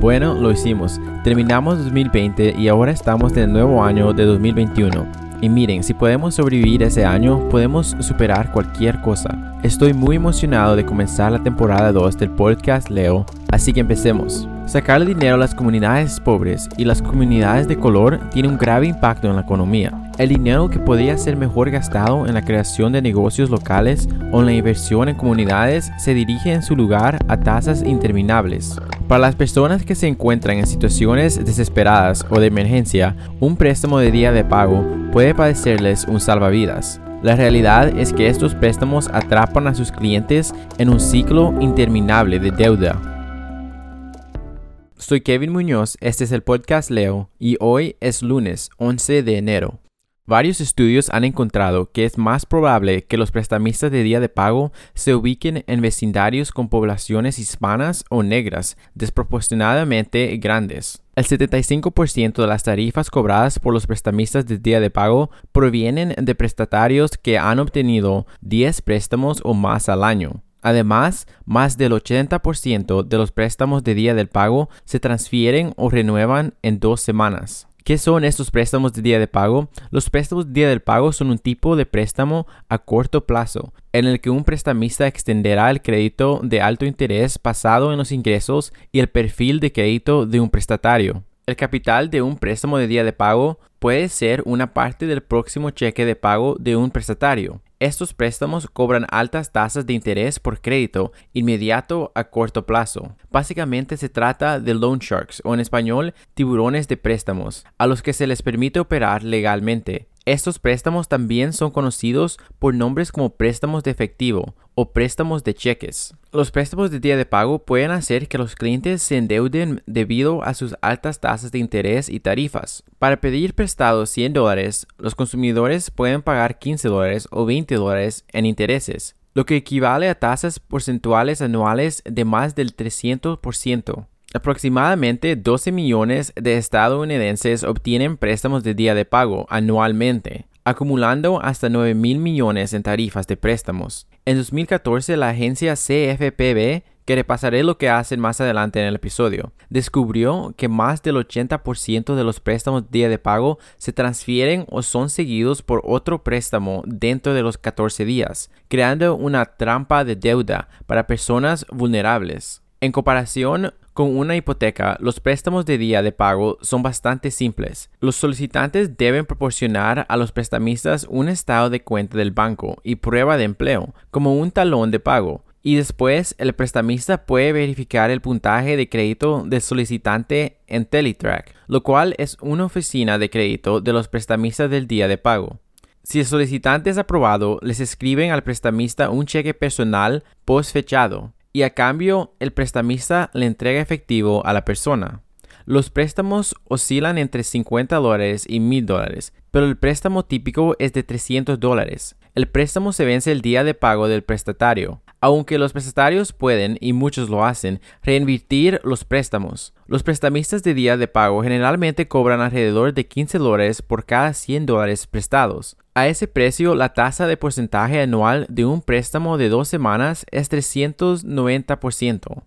Bueno, lo hicimos. Terminamos 2020 y ahora estamos en el nuevo año de 2021. Y miren, si podemos sobrevivir ese año, podemos superar cualquier cosa. Estoy muy emocionado de comenzar la temporada 2 del podcast Leo, así que empecemos. Sacarle dinero a las comunidades pobres y las comunidades de color tiene un grave impacto en la economía. El dinero que podría ser mejor gastado en la creación de negocios locales o en la inversión en comunidades se dirige en su lugar a tasas interminables. Para las personas que se encuentran en situaciones desesperadas o de emergencia, un préstamo de día de pago puede parecerles un salvavidas. La realidad es que estos préstamos atrapan a sus clientes en un ciclo interminable de deuda soy Kevin Muñoz, este es el podcast Leo y hoy es lunes 11 de enero. Varios estudios han encontrado que es más probable que los prestamistas de día de pago se ubiquen en vecindarios con poblaciones hispanas o negras desproporcionadamente grandes. El 75% de las tarifas cobradas por los prestamistas de día de pago provienen de prestatarios que han obtenido 10 préstamos o más al año. Además, más del 80% de los préstamos de día del pago se transfieren o renuevan en dos semanas. ¿Qué son estos préstamos de día de pago? Los préstamos de día del pago son un tipo de préstamo a corto plazo, en el que un prestamista extenderá el crédito de alto interés basado en los ingresos y el perfil de crédito de un prestatario. El capital de un préstamo de día de pago puede ser una parte del próximo cheque de pago de un prestatario. Estos préstamos cobran altas tasas de interés por crédito inmediato a corto plazo. Básicamente se trata de loan sharks o en español tiburones de préstamos, a los que se les permite operar legalmente. Estos préstamos también son conocidos por nombres como préstamos de efectivo o préstamos de cheques. Los préstamos de día de pago pueden hacer que los clientes se endeuden debido a sus altas tasas de interés y tarifas. Para pedir prestados 100 dólares, los consumidores pueden pagar 15 dólares o 20 dólares en intereses, lo que equivale a tasas porcentuales anuales de más del 300%. Aproximadamente 12 millones de estadounidenses obtienen préstamos de día de pago anualmente, acumulando hasta 9 mil millones en tarifas de préstamos. En 2014, la agencia CFPB, que repasaré lo que hacen más adelante en el episodio, descubrió que más del 80% de los préstamos de día de pago se transfieren o son seguidos por otro préstamo dentro de los 14 días, creando una trampa de deuda para personas vulnerables. En comparación, con una hipoteca, los préstamos de día de pago son bastante simples. Los solicitantes deben proporcionar a los prestamistas un estado de cuenta del banco y prueba de empleo, como un talón de pago, y después el prestamista puede verificar el puntaje de crédito del solicitante en Teletrack, lo cual es una oficina de crédito de los prestamistas del día de pago. Si el solicitante es aprobado, les escriben al prestamista un cheque personal post fechado y a cambio el prestamista le entrega efectivo a la persona. Los préstamos oscilan entre 50 dólares y 1000 dólares, pero el préstamo típico es de 300 dólares. El préstamo se vence el día de pago del prestatario, aunque los prestatarios pueden, y muchos lo hacen, reinvertir los préstamos. Los prestamistas de día de pago generalmente cobran alrededor de 15 dólares por cada 100 dólares prestados. A ese precio, la tasa de porcentaje anual de un préstamo de dos semanas es 390%.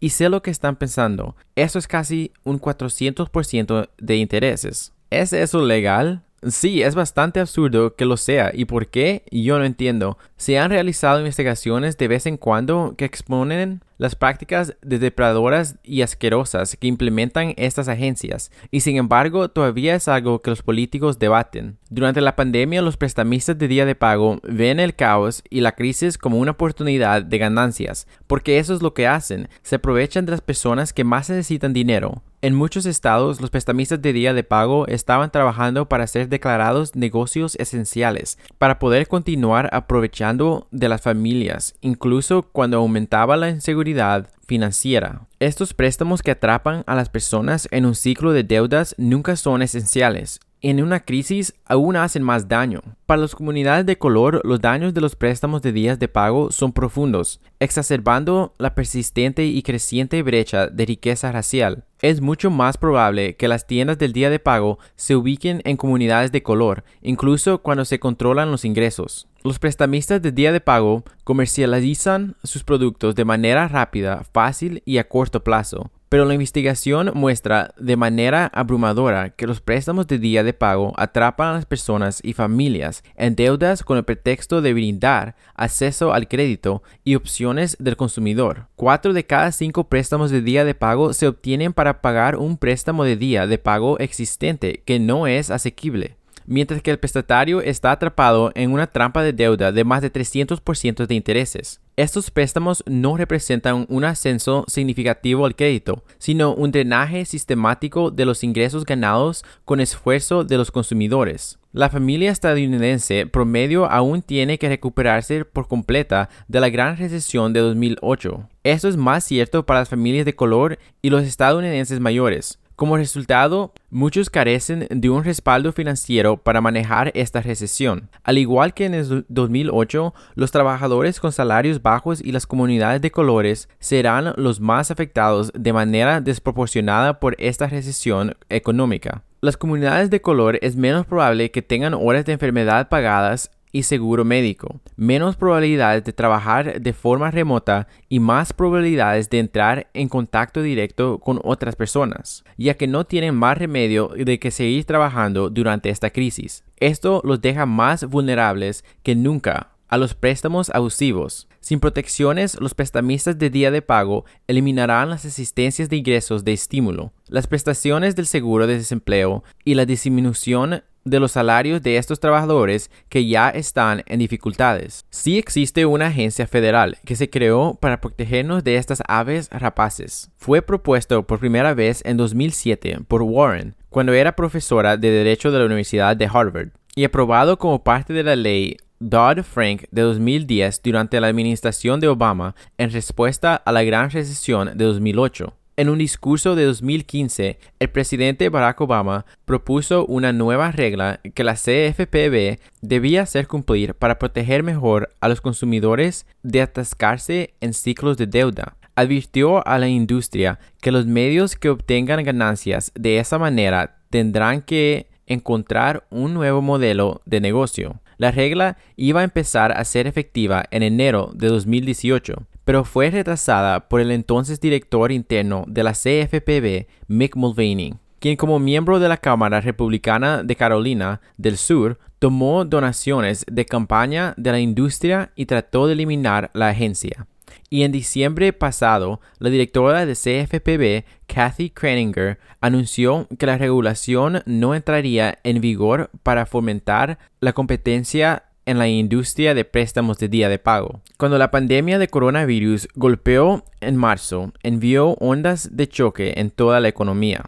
Y sé lo que están pensando, eso es casi un 400% de intereses. ¿Es eso legal? Sí, es bastante absurdo que lo sea. ¿Y por qué? Yo no entiendo. Se han realizado investigaciones de vez en cuando que exponen las prácticas de depredadoras y asquerosas que implementan estas agencias, y sin embargo todavía es algo que los políticos debaten. Durante la pandemia los prestamistas de día de pago ven el caos y la crisis como una oportunidad de ganancias, porque eso es lo que hacen, se aprovechan de las personas que más necesitan dinero. En muchos estados, los prestamistas de día de pago estaban trabajando para ser declarados negocios esenciales, para poder continuar aprovechando de las familias, incluso cuando aumentaba la inseguridad financiera. Estos préstamos que atrapan a las personas en un ciclo de deudas nunca son esenciales en una crisis aún hacen más daño. Para las comunidades de color, los daños de los préstamos de días de pago son profundos, exacerbando la persistente y creciente brecha de riqueza racial. Es mucho más probable que las tiendas del día de pago se ubiquen en comunidades de color, incluso cuando se controlan los ingresos. Los prestamistas de día de pago comercializan sus productos de manera rápida, fácil y a corto plazo, Pero la investigación muestra de manera abrumadora que los préstamos de día de pago atrapan a las personas y familias en deudas con el pretexto de brindar acceso al crédito y opciones del consumidor. Cuatro de cada cinco préstamos de día de pago se obtienen para pagar un préstamo de día de pago existente que no es asequible mientras que el prestatario está atrapado en una trampa de deuda de más de 300% de intereses. Estos préstamos no representan un ascenso significativo al crédito, sino un drenaje sistemático de los ingresos ganados con esfuerzo de los consumidores. La familia estadounidense promedio aún tiene que recuperarse por completa de la gran recesión de 2008. Esto es más cierto para las familias de color y los estadounidenses mayores. Como resultado, muchos carecen de un respaldo financiero para manejar esta recesión. Al igual que en el 2008, los trabajadores con salarios bajos y las comunidades de colores serán los más afectados de manera desproporcionada por esta recesión económica. Las comunidades de color es menos probable que tengan horas de enfermedad pagadas y seguro médico, menos probabilidades de trabajar de forma remota y más probabilidades de entrar en contacto directo con otras personas, ya que no tienen más remedio de que seguir trabajando durante esta crisis. Esto los deja más vulnerables que nunca a los préstamos abusivos. Sin protecciones, los prestamistas de día de pago eliminarán las asistencias de ingresos de estímulo, las prestaciones del seguro de desempleo y la disminución de los salarios de estos trabajadores que ya están en dificultades. Sí existe una agencia federal que se creó para protegernos de estas aves rapaces. Fue propuesto por primera vez en 2007 por Warren, cuando era profesora de Derecho de la Universidad de Harvard, y aprobado como parte de la ley Dodd-Frank de 2010 durante la administración de Obama en respuesta a la gran recesión de 2008. En un discurso de 2015, el presidente Barack Obama propuso una nueva regla que la CFPB debía hacer cumplir para proteger mejor a los consumidores de atascarse en ciclos de deuda. Advirtió a la industria que los medios que obtengan ganancias de esa manera tendrán que encontrar un nuevo modelo de negocio. La regla iba a empezar a ser efectiva en enero de 2018, pero fue retrasada por el entonces director interno de la CFPB, Mick Mulvaney, quien como miembro de la Cámara Republicana de Carolina del Sur tomó donaciones de campaña de la industria y trató de eliminar la agencia. Y en diciembre pasado, la directora de CFPB, Kathy Kraninger, anunció que la regulación no entraría en vigor para fomentar la competencia en la industria de préstamos de día de pago. Cuando la pandemia de coronavirus golpeó en marzo, envió ondas de choque en toda la economía.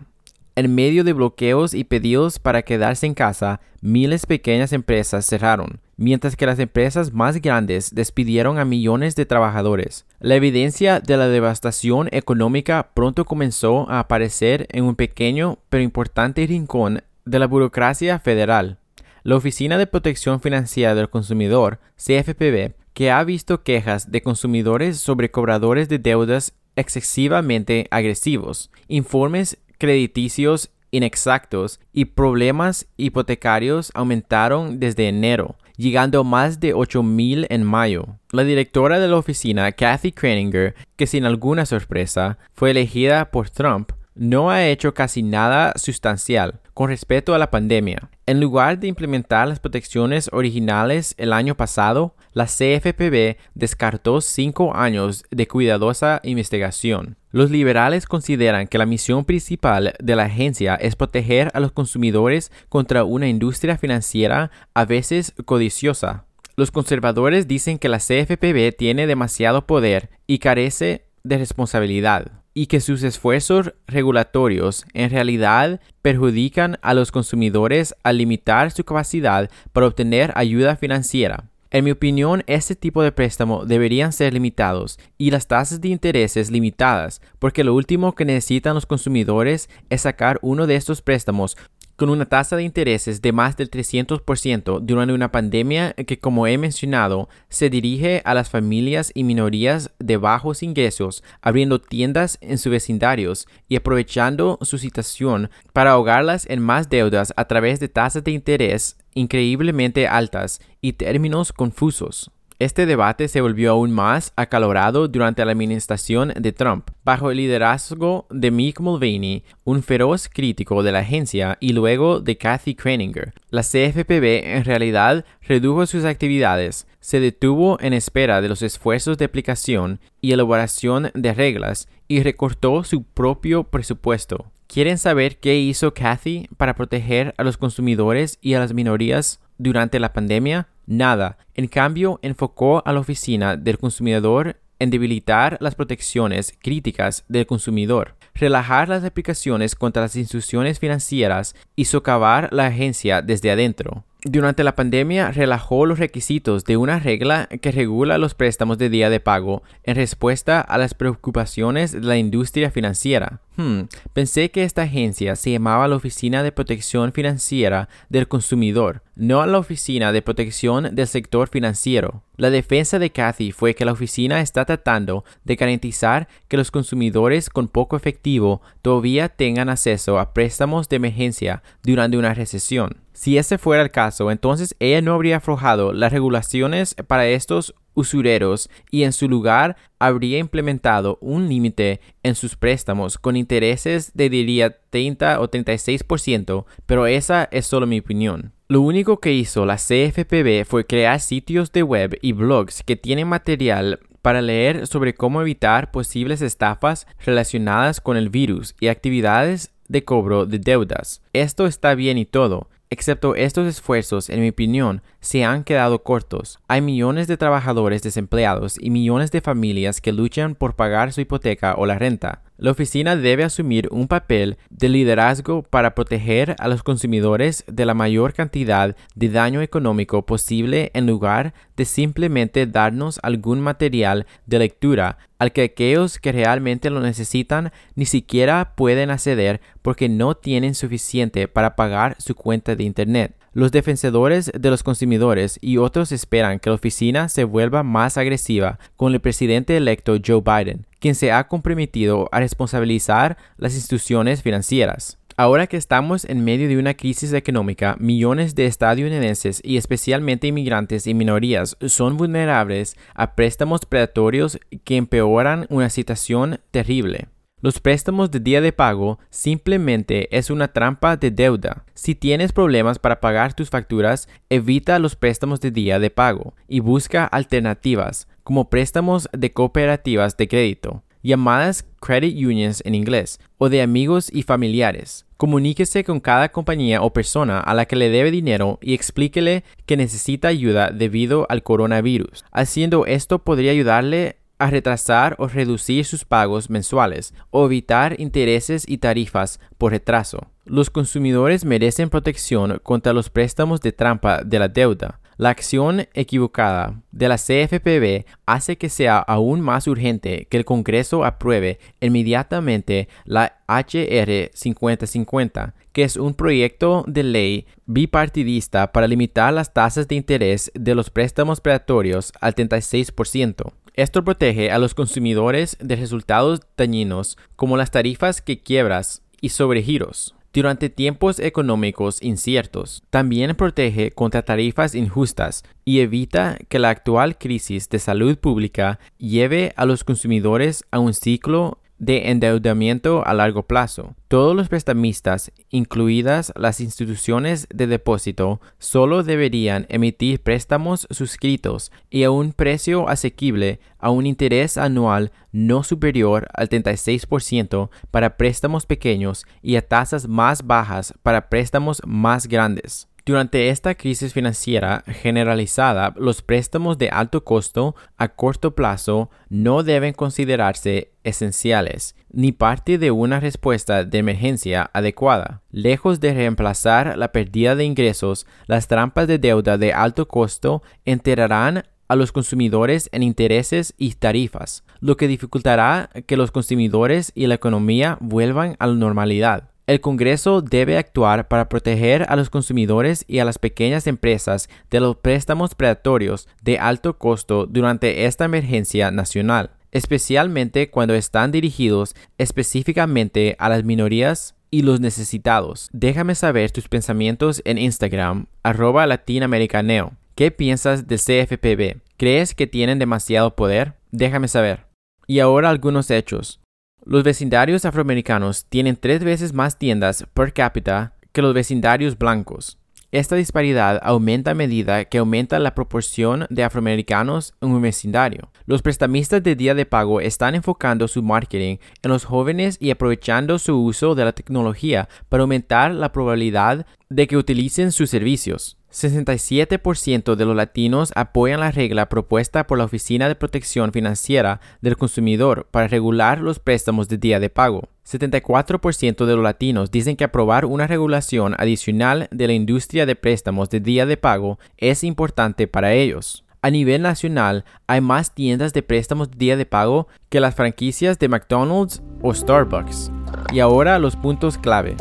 En medio de bloqueos y pedidos para quedarse en casa, miles de pequeñas empresas cerraron, mientras que las empresas más grandes despidieron a millones de trabajadores. La evidencia de la devastación económica pronto comenzó a aparecer en un pequeño pero importante rincón de la burocracia federal. La Oficina de Protección Financiera del Consumidor, CFPB, que ha visto quejas de consumidores sobre cobradores de deudas excesivamente agresivos, informes crediticios inexactos y problemas hipotecarios aumentaron desde enero, llegando a más de 8.000 en mayo. La directora de la oficina, Kathy Kraninger, que sin alguna sorpresa fue elegida por Trump, no ha hecho casi nada sustancial con respecto a la pandemia. En lugar de implementar las protecciones originales el año pasado, la CFPB descartó cinco años de cuidadosa investigación. Los liberales consideran que la misión principal de la agencia es proteger a los consumidores contra una industria financiera a veces codiciosa. Los conservadores dicen que la CFPB tiene demasiado poder y carece de responsabilidad y que sus esfuerzos regulatorios en realidad perjudican a los consumidores al limitar su capacidad para obtener ayuda financiera. En mi opinión, este tipo de préstamo deberían ser limitados y las tasas de intereses limitadas, porque lo último que necesitan los consumidores es sacar uno de estos préstamos con una tasa de intereses de más del 300% durante una pandemia que, como he mencionado, se dirige a las familias y minorías de bajos ingresos, abriendo tiendas en sus vecindarios y aprovechando su situación para ahogarlas en más deudas a través de tasas de interés increíblemente altas y términos confusos. Este debate se volvió aún más acalorado durante la administración de Trump, bajo el liderazgo de Mick Mulvaney, un feroz crítico de la agencia, y luego de Kathy Kraninger. La CFPB en realidad redujo sus actividades, se detuvo en espera de los esfuerzos de aplicación y elaboración de reglas y recortó su propio presupuesto. ¿Quieren saber qué hizo Kathy para proteger a los consumidores y a las minorías durante la pandemia? Nada. En cambio, enfocó a la oficina del consumidor en debilitar las protecciones críticas del consumidor, relajar las aplicaciones contra las instituciones financieras y socavar la agencia desde adentro. Durante la pandemia relajó los requisitos de una regla que regula los préstamos de día de pago en respuesta a las preocupaciones de la industria financiera. Hmm, pensé que esta agencia se llamaba la Oficina de Protección Financiera del Consumidor, no la Oficina de Protección del Sector Financiero. La defensa de Cathy fue que la oficina está tratando de garantizar que los consumidores con poco efectivo todavía tengan acceso a préstamos de emergencia durante una recesión. Si ese fuera el caso, entonces ella no habría aflojado las regulaciones para estos usureros y en su lugar habría implementado un límite en sus préstamos con intereses de diría 30 o 36%, pero esa es solo mi opinión. Lo único que hizo la CFPB fue crear sitios de web y blogs que tienen material para leer sobre cómo evitar posibles estafas relacionadas con el virus y actividades de cobro de deudas. Esto está bien y todo, Excepto estos esfuerzos, en mi opinión, se han quedado cortos. Hay millones de trabajadores desempleados y millones de familias que luchan por pagar su hipoteca o la renta. La oficina debe asumir un papel de liderazgo para proteger a los consumidores de la mayor cantidad de daño económico posible en lugar de simplemente darnos algún material de lectura al que aquellos que realmente lo necesitan ni siquiera pueden acceder porque no tienen suficiente para pagar su cuenta de Internet. Los defensores de los consumidores y otros esperan que la oficina se vuelva más agresiva con el presidente electo Joe Biden, quien se ha comprometido a responsabilizar las instituciones financieras. Ahora que estamos en medio de una crisis económica, millones de estadounidenses y especialmente inmigrantes y minorías son vulnerables a préstamos predatorios que empeoran una situación terrible. Los préstamos de día de pago simplemente es una trampa de deuda. Si tienes problemas para pagar tus facturas, evita los préstamos de día de pago y busca alternativas, como préstamos de cooperativas de crédito, llamadas credit unions en inglés, o de amigos y familiares. Comuníquese con cada compañía o persona a la que le debe dinero y explíquele que necesita ayuda debido al coronavirus. Haciendo esto podría ayudarle a retrasar o reducir sus pagos mensuales o evitar intereses y tarifas por retraso. Los consumidores merecen protección contra los préstamos de trampa de la deuda. La acción equivocada de la CFPB hace que sea aún más urgente que el Congreso apruebe inmediatamente la HR 5050, que es un proyecto de ley bipartidista para limitar las tasas de interés de los préstamos predatorios al 36%. Esto protege a los consumidores de resultados dañinos como las tarifas que quiebras y sobregiros durante tiempos económicos inciertos. También protege contra tarifas injustas y evita que la actual crisis de salud pública lleve a los consumidores a un ciclo de endeudamiento a largo plazo. Todos los prestamistas, incluidas las instituciones de depósito, solo deberían emitir préstamos suscritos y a un precio asequible a un interés anual no superior al 36% para préstamos pequeños y a tasas más bajas para préstamos más grandes. Durante esta crisis financiera generalizada, los préstamos de alto costo a corto plazo no deben considerarse esenciales ni parte de una respuesta de emergencia adecuada. Lejos de reemplazar la pérdida de ingresos, las trampas de deuda de alto costo enterrarán a los consumidores en intereses y tarifas, lo que dificultará que los consumidores y la economía vuelvan a la normalidad. El Congreso debe actuar para proteger a los consumidores y a las pequeñas empresas de los préstamos predatorios de alto costo durante esta emergencia nacional, especialmente cuando están dirigidos específicamente a las minorías y los necesitados. Déjame saber tus pensamientos en Instagram, arroba latinoamericaneo. ¿Qué piensas del CFPB? ¿Crees que tienen demasiado poder? Déjame saber. Y ahora algunos hechos. Los vecindarios afroamericanos tienen tres veces más tiendas per cápita que los vecindarios blancos. Esta disparidad aumenta a medida que aumenta la proporción de afroamericanos en un vecindario. Los prestamistas de día de pago están enfocando su marketing en los jóvenes y aprovechando su uso de la tecnología para aumentar la probabilidad de que utilicen sus servicios. 67% de los latinos apoyan la regla propuesta por la Oficina de Protección Financiera del Consumidor para regular los préstamos de día de pago. 74% de los latinos dicen que aprobar una regulación adicional de la industria de préstamos de día de pago es importante para ellos. A nivel nacional, hay más tiendas de préstamos de día de pago que las franquicias de McDonald's o Starbucks. Y ahora los puntos clave.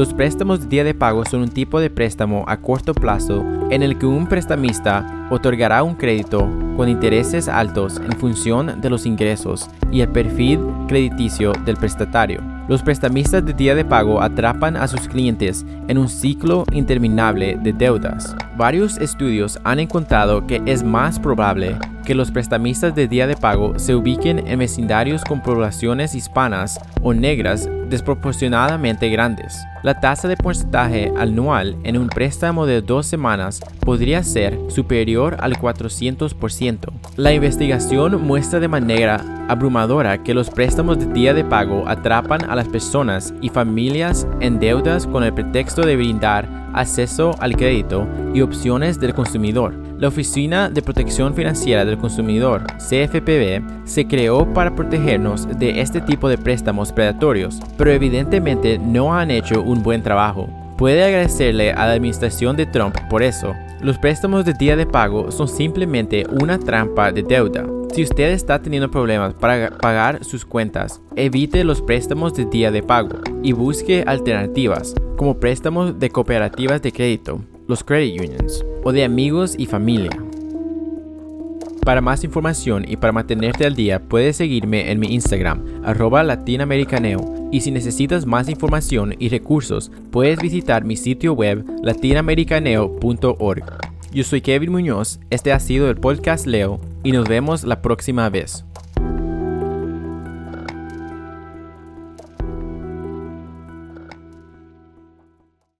Los préstamos de día de pago son un tipo de préstamo a corto plazo en el que un prestamista otorgará un crédito con intereses altos en función de los ingresos y el perfil crediticio del prestatario. Los prestamistas de día de pago atrapan a sus clientes en un ciclo interminable de deudas. Varios estudios han encontrado que es más probable que los prestamistas de día de pago se ubiquen en vecindarios con poblaciones hispanas o negras desproporcionadamente grandes. La tasa de porcentaje anual en un préstamo de dos semanas podría ser superior al 400%. La investigación muestra de manera abrumadora que los préstamos de día de pago atrapan a las personas y familias en deudas con el pretexto de brindar acceso al crédito y opciones del consumidor. La Oficina de Protección Financiera del Consumidor, CFPB, se creó para protegernos de este tipo de préstamos predatorios, pero evidentemente no han hecho un buen trabajo. Puede agradecerle a la administración de Trump por eso. Los préstamos de día de pago son simplemente una trampa de deuda. Si usted está teniendo problemas para pagar sus cuentas, evite los préstamos de día de pago y busque alternativas, como préstamos de cooperativas de crédito, los credit unions, o de amigos y familia. Para más información y para mantenerte al día, puedes seguirme en mi Instagram, arroba latinoamericaneo, y si necesitas más información y recursos, puedes visitar mi sitio web latinoamericaneo.org. Yo soy Kevin Muñoz, este ha sido el podcast Leo, y nos vemos la próxima vez.